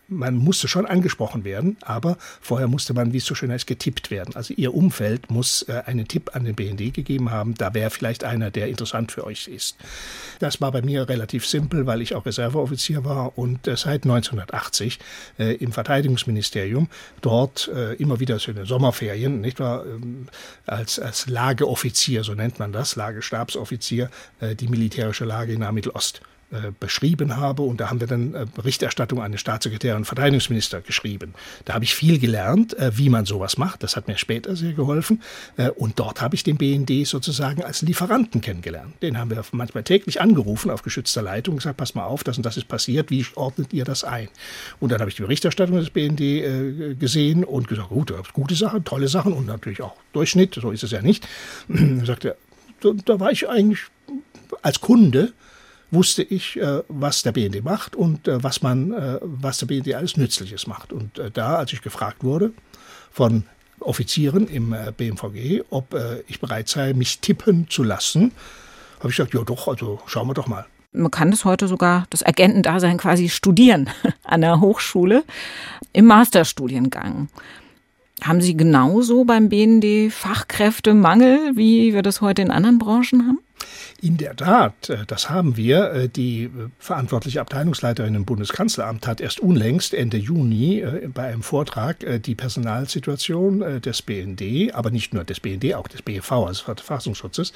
man musste schon angesprochen werden, aber vorher musste man, wie es so schön heißt, getippt werden. Also Ihr Umfeld muss äh, einen Tipp an den BND gegeben haben, da wäre vielleicht einer, der interessant für euch ist. Das war bei mir relativ simpel, weil ich auch Reserveoffizier war und äh, seit 1980 äh, im Verteidigungsministerium dort äh, immer wieder so in den Sommerferien, nicht wahr, ähm, als, als Lageoffizier, so nennt man das, Lagestabsoffizier, äh, die militärische Lage in Nahmittelost äh, beschrieben habe. Und da haben wir dann äh, Berichterstattung an den Staatssekretär und Verteidigungsminister geschrieben. Da habe ich viel gelernt, äh, wie man sowas macht. Das hat mir später sehr geholfen. Und dort habe ich den BND sozusagen als Lieferanten kennengelernt. Den haben wir manchmal täglich angerufen auf geschützter Leitung und gesagt, pass mal auf, das und das ist passiert, wie ordnet ihr das ein? Und dann habe ich die Berichterstattung des BND gesehen und gesagt, gut, da gute Sachen, tolle Sachen und natürlich auch Durchschnitt, so ist es ja nicht. Da sagte er, da war ich eigentlich als Kunde wusste ich, äh, was der BND macht und äh, was man, äh, was der BND alles Nützliches macht. Und da, als ich gefragt wurde von Offizieren im BMVG, ob ich bereit sei, mich tippen zu lassen, habe ich gesagt, ja doch, also schauen wir doch mal. Man kann das heute sogar, das Agentendasein quasi studieren an der Hochschule im Masterstudiengang. Haben Sie genauso beim BND Fachkräftemangel, wie wir das heute in anderen Branchen haben? In der Tat, äh, das haben wir. Äh, die äh, verantwortliche Abteilungsleiterin im Bundeskanzleramt hat erst unlängst Ende Juni bei einem Vortrag die Personalsituation des BND, aber nicht nur des BND, auch des BEV, also Verfassungsschutzes,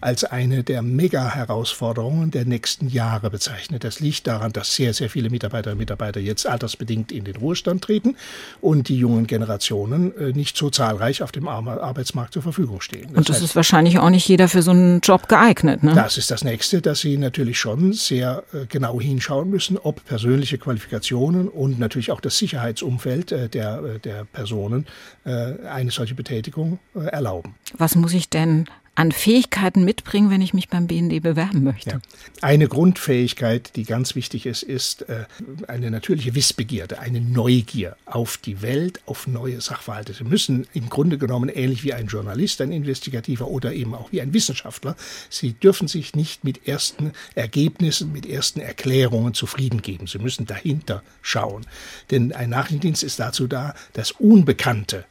als eine der Mega-Herausforderungen der nächsten Jahre bezeichnet. Das liegt daran, dass sehr, sehr viele Mitarbeiterinnen und Mitarbeiter jetzt altersbedingt in den Ruhestand treten und die jungen Generationen nicht so zahlreich auf dem Arbeitsmarkt zur Verfügung stehen. Das und das heißt, ist wahrscheinlich auch nicht jeder für so einen Job geeignet. Ne? Das ist das Nächste, dass Sie natürlich schon sehr äh, genau hinschauen müssen, ob persönliche Qualifikationen und natürlich auch das Sicherheitsumfeld äh, der, äh, der Personen eine solche Betätigung erlauben. Was muss ich denn an Fähigkeiten mitbringen, wenn ich mich beim BND bewerben möchte? Ja. Eine Grundfähigkeit, die ganz wichtig ist, ist äh, eine natürliche Wissbegierde, eine Neugier auf die Welt, auf neue Sachverhalte. Sie müssen im Grunde genommen ähnlich wie ein Journalist, ein Investigativer oder eben auch wie ein Wissenschaftler, Sie dürfen sich nicht mit ersten Ergebnissen, mit ersten Erklärungen zufrieden geben. Sie müssen dahinter schauen. Denn ein Nachrichtendienst ist dazu da, das Unbekannte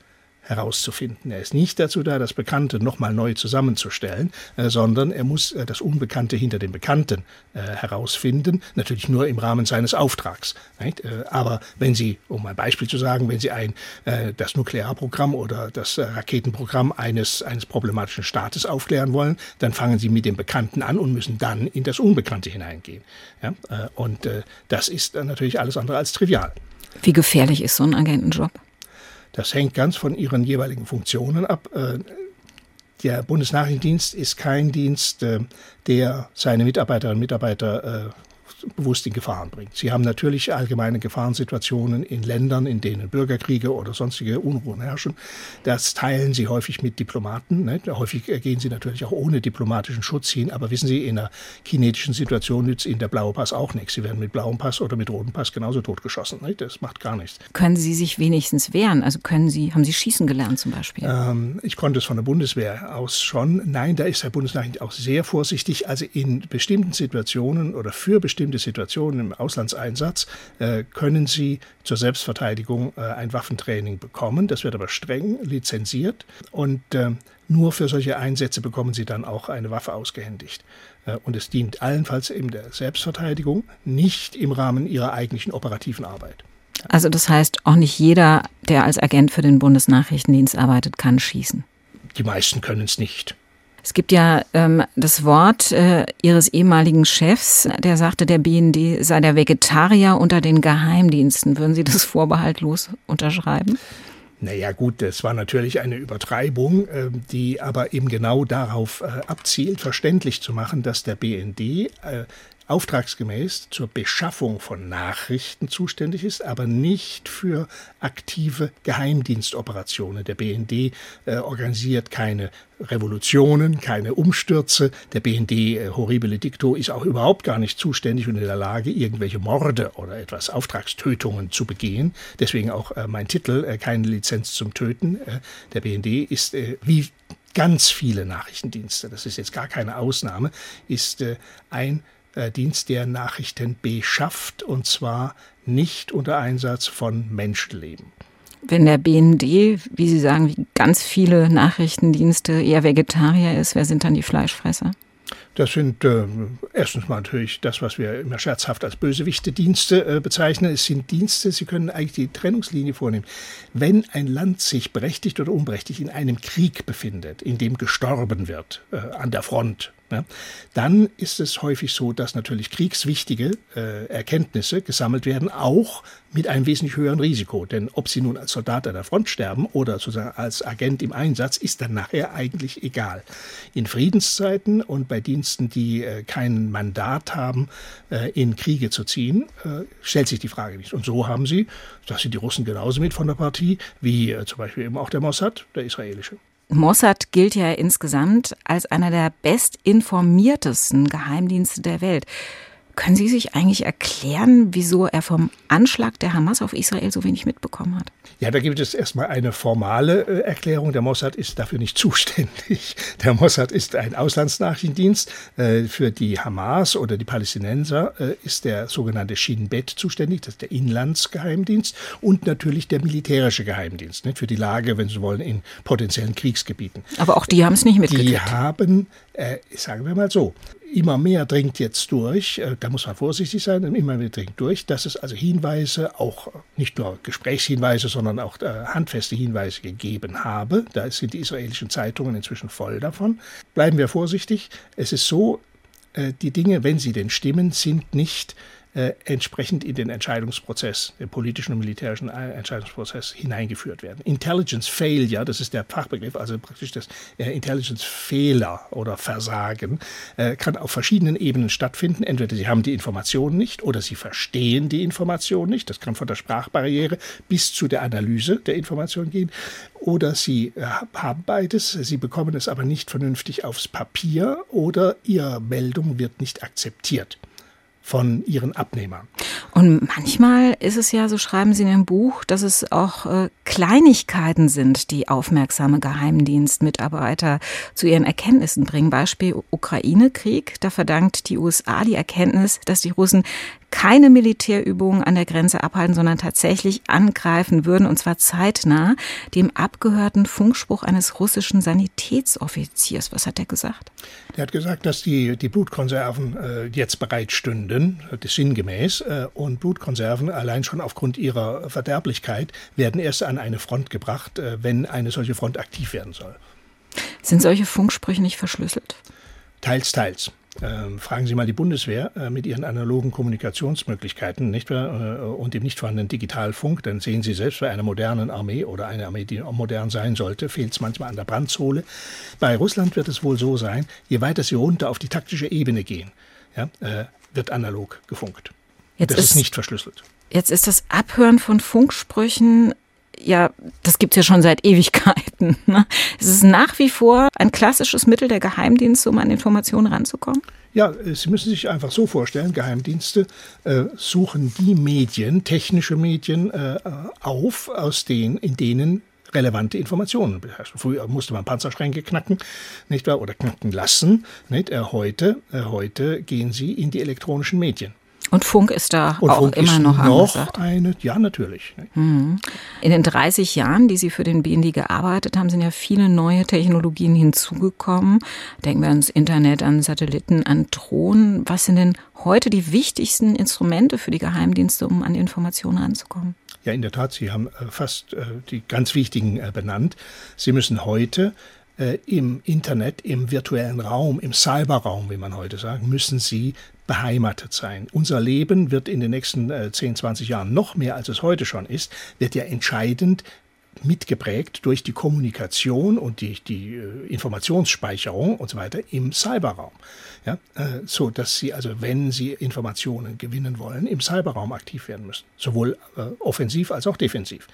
herauszufinden. Er ist nicht dazu da, das Bekannte nochmal neu zusammenzustellen, äh, sondern er muss äh, das Unbekannte hinter dem Bekannten äh, herausfinden, natürlich nur im Rahmen seines Auftrags. Aber wenn Sie, um ein Beispiel zu sagen, wenn Sie ein, das Nuklearprogramm oder das Raketenprogramm eines, eines problematischen Staates aufklären wollen, dann fangen Sie mit dem Bekannten an und müssen dann in das Unbekannte hineingehen. Und das ist natürlich alles andere als trivial. Wie gefährlich ist so ein Agentenjob? Das hängt ganz von ihren jeweiligen Funktionen ab. Äh, der Bundesnachrichtendienst ist kein Dienst, äh, der seine Mitarbeiterinnen und Mitarbeiter äh, bewusst in Gefahren bringt. Sie haben natürlich allgemeine Gefahrensituationen in Ländern, in denen Bürgerkriege oder sonstige Unruhen herrschen. Das teilen sie häufig mit Diplomaten. Ne? Häufig gehen sie natürlich auch ohne diplomatischen Schutz hin. Aber wissen Sie, in einer kinetischen Situation nützt Ihnen der blaue Pass auch nichts. Sie werden mit blauem Pass oder mit rotem Pass genauso totgeschossen. Ne? Das macht gar nichts. Können Sie sich wenigstens wehren? Also können Sie, haben Sie schießen gelernt zum Beispiel? Ähm, ich konnte es von der Bundeswehr aus schon. Nein, da ist der Bundesnachrichten auch sehr vorsichtig. Also in bestimmten Situationen oder für bestimmte bestimmte Situationen im Auslandseinsatz äh, können Sie zur Selbstverteidigung äh, ein Waffentraining bekommen. Das wird aber streng lizenziert und äh, nur für solche Einsätze bekommen Sie dann auch eine Waffe ausgehändigt. Und es dient allenfalls eben der Selbstverteidigung, nicht im Rahmen Ihrer eigentlichen operativen Arbeit. Also das heißt, auch nicht jeder, der als Agent für den Bundesnachrichtendienst arbeitet, kann schießen. Die meisten können es nicht. Es gibt ja ähm, das Wort äh, Ihres ehemaligen Chefs, der sagte, der BND sei der Vegetarier unter den Geheimdiensten. Würden Sie das vorbehaltlos unterschreiben? Naja gut, das war natürlich eine Übertreibung, äh, die aber eben genau darauf äh, abzielt, verständlich zu machen, dass der BND äh, auftragsgemäß zur Beschaffung von Nachrichten zuständig ist, aber nicht für aktive Geheimdienstoperationen. Der BND äh, organisiert keine Revolutionen, keine Umstürze. Der BND äh, horribile dicto ist auch überhaupt gar nicht zuständig und in der Lage, irgendwelche Morde oder etwas Auftragstötungen zu begehen. Deswegen auch äh, mein Titel, äh, keine Lizenz zum Töten. Äh, der BND ist äh, wie ganz viele Nachrichtendienste, das ist jetzt gar keine Ausnahme, ist äh, ein äh, Dienst, der Nachrichten beschafft, und zwar nicht unter Einsatz von Menschenleben. Wenn der BND, wie Sie sagen, wie ganz viele Nachrichtendienste eher Vegetarier ist, wer sind dann die Fleischfresser? Das sind äh, erstens mal natürlich das, was wir immer scherzhaft als Bösewichte-Dienste äh, bezeichnen. Es sind Dienste, sie können eigentlich die Trennungslinie vornehmen. Wenn ein Land sich berechtigt oder unberechtigt in einem Krieg befindet, in dem gestorben wird, äh, an der Front, ja, dann ist es häufig so, dass natürlich kriegswichtige äh, Erkenntnisse gesammelt werden, auch mit einem wesentlich höheren Risiko. Denn ob sie nun als Soldat an der Front sterben oder sozusagen als Agent im Einsatz, ist dann nachher eigentlich egal. In Friedenszeiten und bei Diensten, die äh, kein Mandat haben, äh, in Kriege zu ziehen, äh, stellt sich die Frage nicht. Und so haben sie, das sind die Russen genauso mit von der Partie, wie äh, zum Beispiel eben auch der Mossad, der israelische. Mossad gilt ja insgesamt als einer der bestinformiertesten Geheimdienste der Welt. Können Sie sich eigentlich erklären, wieso er vom Anschlag der Hamas auf Israel so wenig mitbekommen hat? Ja, da gibt es erstmal eine formale äh, Erklärung. Der Mossad ist dafür nicht zuständig. Der Mossad ist ein Auslandsnachrichtendienst. Äh, für die Hamas oder die Palästinenser äh, ist der sogenannte Shin Bet zuständig. Das ist der Inlandsgeheimdienst und natürlich der militärische Geheimdienst nicht? für die Lage, wenn Sie wollen, in potenziellen Kriegsgebieten. Aber auch die haben es nicht mitgekriegt. Die haben, sagen wir mal so, immer mehr dringt jetzt durch, äh, da muss man vorsichtig sein, immer mehr dringt durch, dass es also Hinweise, auch nicht nur Gesprächshinweise, sondern auch äh, handfeste Hinweise gegeben habe. Da sind die israelischen Zeitungen inzwischen voll davon. Bleiben wir vorsichtig. Es ist so, äh, die Dinge, wenn sie denn stimmen, sind nicht äh, entsprechend in den Entscheidungsprozess, den politischen und militärischen äh, Entscheidungsprozess hineingeführt werden. Intelligence Failure, das ist der Fachbegriff, also praktisch das äh, Intelligence Fehler oder Versagen, äh, kann auf verschiedenen Ebenen stattfinden. Entweder sie haben die Informationen nicht oder sie verstehen die Information nicht. Das kann von der Sprachbarriere bis zu der Analyse der Information gehen. Oder sie äh, haben beides, sie bekommen es aber nicht vernünftig aufs Papier oder ihre Meldung wird nicht akzeptiert von ihren Abnehmern. Und manchmal ist es ja, so schreiben Sie in Ihrem Buch, dass es auch äh, Kleinigkeiten sind, die aufmerksame Geheimdienstmitarbeiter zu ihren Erkenntnissen bringen. Beispiel Ukraine-Krieg. Da verdankt die USA die Erkenntnis, dass die Russen keine Militärübungen an der Grenze abhalten, sondern tatsächlich angreifen würden, und zwar zeitnah, dem abgehörten Funkspruch eines russischen Sanitätsoffiziers. Was hat er gesagt? Er hat gesagt, dass die, die Blutkonserven äh, jetzt bereit stünden, das ist sinngemäß, äh, und Blutkonserven allein schon aufgrund ihrer Verderblichkeit werden erst an eine Front gebracht, äh, wenn eine solche Front aktiv werden soll. Sind solche Funksprüche nicht verschlüsselt? Teils, teils. Ähm, fragen Sie mal die Bundeswehr äh, mit ihren analogen Kommunikationsmöglichkeiten nicht wahr? Äh, und dem nicht vorhandenen Digitalfunk, dann sehen Sie selbst bei einer modernen Armee oder einer Armee, die modern sein sollte, fehlt es manchmal an der Brandsohle. Bei Russland wird es wohl so sein, je weiter Sie runter auf die taktische Ebene gehen, ja, äh, wird analog gefunkt. Jetzt das ist, ist nicht verschlüsselt. Jetzt ist das Abhören von Funksprüchen ja, das gibt's ja schon seit Ewigkeiten. Ne? Es ist nach wie vor ein klassisches Mittel der Geheimdienste, um an Informationen ranzukommen. Ja, Sie müssen sich einfach so vorstellen, Geheimdienste äh, suchen die Medien, technische Medien äh, auf, aus denen, in denen relevante Informationen beherrschen. Früher musste man Panzerschränke knacken, nicht wahr, oder knacken lassen. Nicht? Äh, heute, äh, heute gehen sie in die elektronischen Medien. Und Funk ist da und auch Funk immer noch, noch eine, ja natürlich. Mhm. In den 30 Jahren, die Sie für den BND gearbeitet haben, sind ja viele neue Technologien hinzugekommen. Denken wir ans Internet, an Satelliten, an Drohnen. Was sind denn heute die wichtigsten Instrumente für die Geheimdienste, um an Informationen ranzukommen? Ja, in der Tat, Sie haben äh, fast äh, die ganz wichtigen äh, benannt. Sie müssen heute im Internet, im virtuellen Raum, im Cyberraum, wie man heute sagt, müssen Sie beheimatet sein. Unser Leben wird in den nächsten äh, 10, 20 Jahren noch mehr, als es heute schon ist, wird ja entscheidend mitgeprägt durch die Kommunikation und die, die äh, Informationsspeicherung und so weiter im Cyberraum. Ja, äh, so dass Sie also, wenn Sie Informationen gewinnen wollen, im Cyberraum aktiv werden müssen, sowohl äh, offensiv als auch defensiv.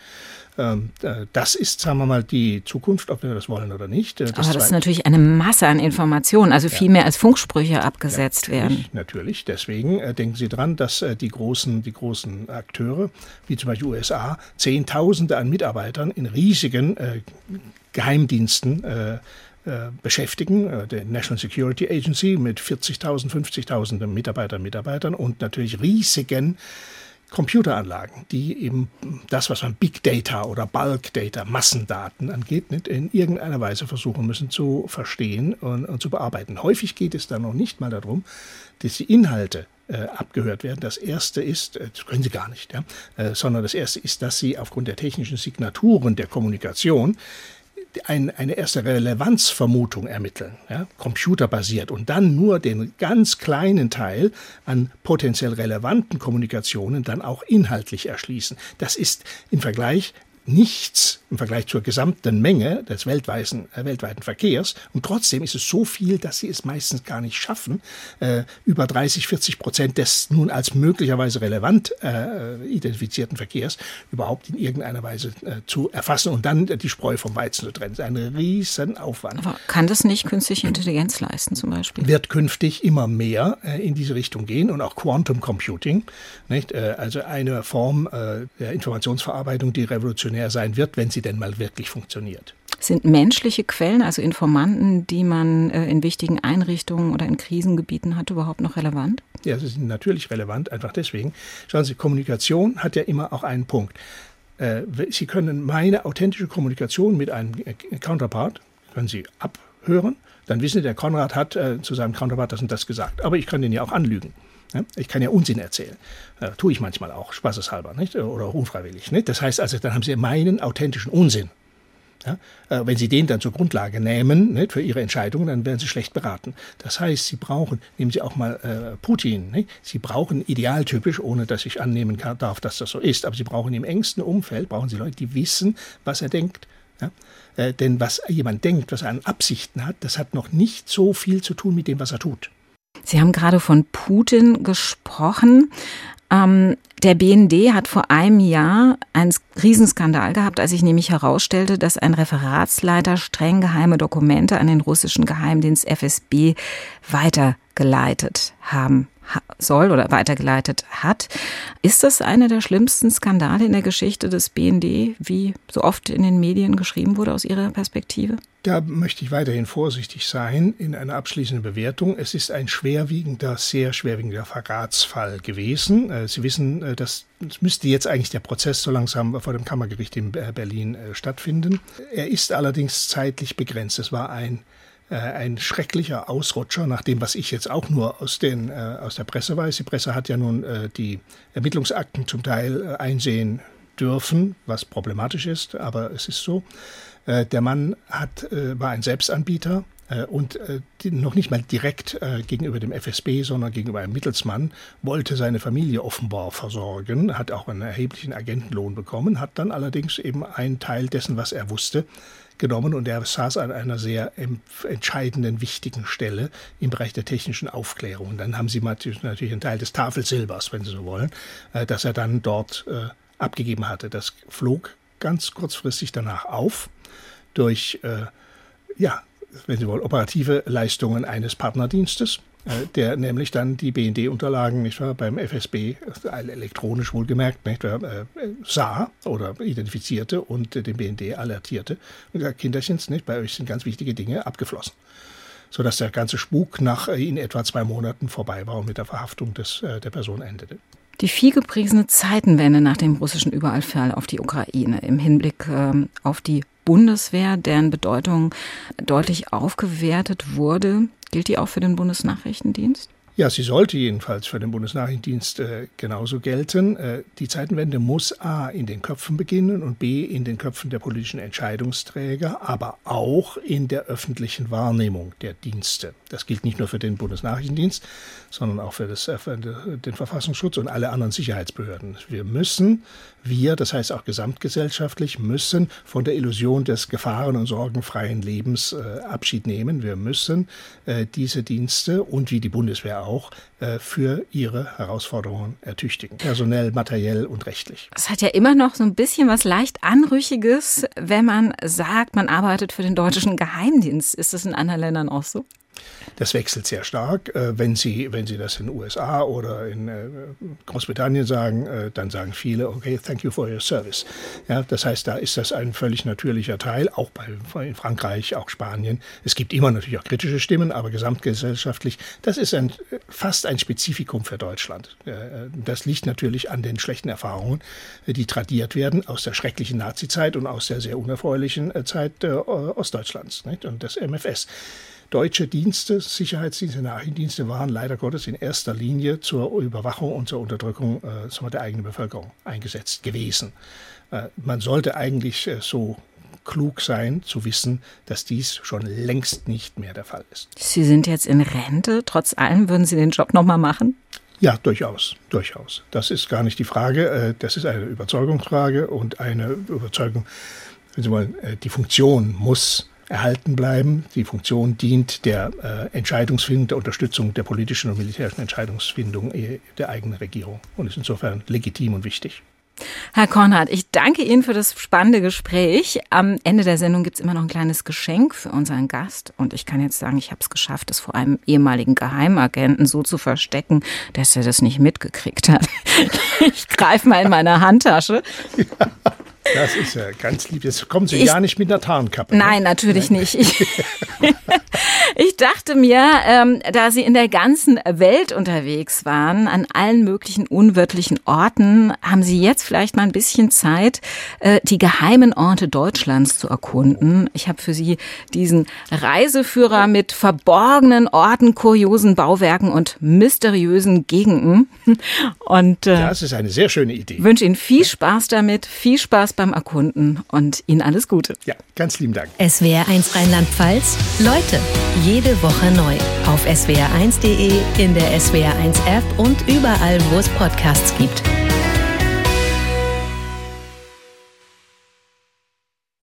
Ähm, äh, das ist, sagen wir mal, die Zukunft, ob wir das wollen oder nicht. Äh, das Aber das ist natürlich eine Masse an Informationen, also viel ja. mehr als Funksprüche abgesetzt ja, werden. Natürlich, deswegen äh, denken Sie dran, dass die großen, die großen Akteure, wie zum Beispiel USA, Zehntausende an Mitarbeitern in riesigen äh, Geheimdiensten äh, beschäftigen, der National Security Agency mit 40.000, 50.000 Mitarbeitern, Mitarbeitern und natürlich riesigen Computeranlagen, die eben das, was man Big Data oder Bulk Data, Massendaten angeht, in irgendeiner Weise versuchen müssen zu verstehen und, und zu bearbeiten. Häufig geht es dann noch nicht mal darum, dass die Inhalte äh, abgehört werden. Das erste ist, äh, das können sie gar nicht, ja, äh, sondern das erste ist, dass sie aufgrund der technischen Signaturen der Kommunikation ein, eine erste Relevanzvermutung ermitteln, ja, computerbasiert, und dann nur den ganz kleinen Teil an potenziell relevanten Kommunikationen dann auch inhaltlich erschließen. Das ist im Vergleich nichts im Vergleich zur gesamten Menge des weltweiten, äh, weltweiten Verkehrs. Und trotzdem ist es so viel, dass sie es meistens gar nicht schaffen, äh, über 30, 40 Prozent des nun als möglicherweise relevant äh, identifizierten Verkehrs überhaupt in irgendeiner Weise äh, zu erfassen und dann die Spreu vom Weizen zu trennen. Das ist ein Riesenaufwand. Aber kann das nicht künstliche Intelligenz leisten zum Beispiel? Wird künftig immer mehr äh, in diese Richtung gehen und auch Quantum Computing, nicht? Äh, also eine Form der Informationsverarbeitung, die revolutionär sein wird, wenn sie denn mal wirklich funktioniert. Sind menschliche Quellen, also Informanten, die man äh, in wichtigen Einrichtungen oder in Krisengebieten hat, überhaupt noch relevant? Ja, sie sind natürlich relevant, einfach deswegen. Schauen Sie, Kommunikation hat ja immer auch einen Punkt. Äh, sie können meine authentische Kommunikation mit einem äh, Counterpart, können Sie abhören, dann wissen Sie, der Konrad hat zu seinem Counterpart das und das gesagt. Aber ich kann den ja auch anlügen. Ich kann ja Unsinn erzählen. Äh, tue ich manchmal auch, spaßeshalber, nicht? Oder unfreiwillig. Nicht? Das heißt also, dann haben Sie meinen authentischen Unsinn. Ja? Äh, wenn Sie den dann zur Grundlage nehmen nicht, für Ihre Entscheidungen, dann werden Sie schlecht beraten. Das heißt, Sie brauchen, nehmen Sie auch mal äh, Putin, nicht? Sie brauchen idealtypisch, ohne dass ich annehmen kann, darf, dass das so ist, aber Sie brauchen im engsten Umfeld, brauchen Sie Leute, die wissen, was er denkt. Ja? Äh, denn was jemand denkt, was er an Absichten hat, das hat noch nicht so viel zu tun mit dem, was er tut. Sie haben gerade von Putin gesprochen. Ähm, der BND hat vor einem Jahr einen Riesenskandal gehabt, als sich nämlich herausstellte, dass ein Referatsleiter streng geheime Dokumente an den russischen Geheimdienst FSB weitergeleitet haben soll oder weitergeleitet hat. Ist das einer der schlimmsten Skandale in der Geschichte des BND, wie so oft in den Medien geschrieben wurde aus Ihrer Perspektive? Da möchte ich weiterhin vorsichtig sein in einer abschließenden Bewertung. Es ist ein schwerwiegender, sehr schwerwiegender Verratsfall gewesen. Äh, Sie wissen, äh, dass es müsste jetzt eigentlich der Prozess so langsam vor dem Kammergericht in Berlin äh, stattfinden. Er ist allerdings zeitlich begrenzt. Es war ein ein schrecklicher Ausrutscher, nach dem, was ich jetzt auch nur aus, den, aus der Presse weiß. Die Presse hat ja nun die Ermittlungsakten zum Teil einsehen dürfen, was problematisch ist, aber es ist so. Äh, der Mann hat, äh, war ein Selbstanbieter äh, und noch nicht mal direkt gegenüber dem FSB, sondern gegenüber einem Mittelsmann, wollte seine Familie offenbar versorgen, hat auch einen erheblichen Agentenlohn bekommen, hat dann allerdings eben einen Teil dessen, was er wusste, genommen und er saß an einer sehr entscheidenden, wichtigen Stelle im Bereich der technischen Aufklärung. Und dann haben sie natürlich einen Teil des Tafelsilbers, wenn Sie so wollen, dass er dann dort abgegeben hatte. Das flog ganz kurzfristig danach auf durch, äh, ja, wenn Sie wollen, operative Leistungen eines Partnerdienstes, äh, der nämlich dann die BND-Unterlagen beim FSB, elektronisch wohlgemerkt, nicht wahr, äh, sah oder identifizierte und den BND alertierte. Und gesagt, Kinderchens, nicht, bei euch sind ganz wichtige Dinge abgeflossen sodass der ganze Spuk nach äh, in etwa zwei Monaten vorbei war und mit der Verhaftung des, äh, der Person endete. Die vielgepriesene Zeitenwende nach dem russischen Überfall auf die Ukraine im Hinblick ähm, auf die Bundeswehr, deren Bedeutung deutlich aufgewertet wurde, gilt die auch für den Bundesnachrichtendienst? Ja, sie sollte jedenfalls für den Bundesnachrichtendienst äh, genauso gelten. Äh, die Zeitenwende muss A in den Köpfen beginnen und B in den Köpfen der politischen Entscheidungsträger, aber auch in der öffentlichen Wahrnehmung der Dienste. Das gilt nicht nur für den Bundesnachrichtendienst, sondern auch für, das, für den Verfassungsschutz und alle anderen Sicherheitsbehörden. Wir müssen, wir, das heißt auch gesamtgesellschaftlich, müssen von der Illusion des gefahren- und sorgenfreien Lebens äh, Abschied nehmen. Wir müssen äh, diese Dienste und wie die Bundeswehr auch äh, für ihre Herausforderungen ertüchtigen, personell, materiell und rechtlich. Es hat ja immer noch so ein bisschen was leicht Anrüchiges, wenn man sagt, man arbeitet für den deutschen Geheimdienst. Ist das in anderen Ländern auch so? Das wechselt sehr stark. Äh, wenn Sie, wenn Sie das in den USA oder in äh, Großbritannien sagen, äh, dann sagen viele, okay, thank you for your service. Ja, das heißt, da ist das ein völlig natürlicher Teil, auch bei in Frankreich, auch Spanien. Es gibt immer natürlich auch kritische Stimmen, aber gesamtgesellschaftlich, das ist ein, fast ein Spezifikum für Deutschland. Das liegt natürlich an den schlechten Erfahrungen, die tradiert werden aus der schrecklichen Nazizeit und aus der sehr unerfreulichen Zeit Ostdeutschlands nicht? und des MFS. Deutsche Dienste, Sicherheitsdienste, Nachrichtendienste waren leider Gottes in erster Linie zur Überwachung und zur Unterdrückung äh, der eigenen Bevölkerung eingesetzt gewesen. Äh, man sollte eigentlich äh, so klug sein, zu wissen, dass dies schon längst nicht mehr der Fall ist. Sie sind jetzt in Rente. Trotz allem würden Sie den Job nochmal machen? Ja, durchaus, durchaus. Das ist gar nicht die Frage. Äh, das ist eine Überzeugungsfrage und eine Überzeugung, wenn Sie wollen, äh, die Funktion muss erhalten bleiben. Die Funktion dient der äh, Entscheidungsfindung, der Unterstützung der politischen und militärischen Entscheidungsfindung äh, der eigenen Regierung und ist insofern legitim und wichtig. Herr Kornhardt, ich danke Ihnen für das spannende Gespräch. Am Ende der Sendung gibt es immer noch ein kleines Geschenk für unseren Gast. Und ich kann jetzt sagen, ich habe es geschafft, es vor einem ehemaligen Geheimagenten so zu verstecken, dass er das nicht mitgekriegt hat. Ich greife mal in meine Handtasche. Ja. Das ist ja ganz lieb. Jetzt kommen Sie ich, gar nicht mit einer Tarnkappe. Ne? Nein, natürlich Nein. nicht. Ich, ich dachte mir, ähm, da Sie in der ganzen Welt unterwegs waren, an allen möglichen unwirtlichen Orten, haben Sie jetzt vielleicht mal ein bisschen Zeit, äh, die geheimen Orte Deutschlands zu erkunden. Ich habe für Sie diesen Reiseführer mit verborgenen Orten, kuriosen Bauwerken und mysteriösen Gegenden. Und äh, das ist eine sehr schöne Idee. Wünsche Ihnen viel Spaß damit, viel Spaß beim Erkunden und Ihnen alles Gute. Ja, ganz lieben Dank. SWR1 Rheinland-Pfalz. Leute, jede Woche neu. Auf swr1.de, in der SWR1 App und überall, wo es Podcasts gibt.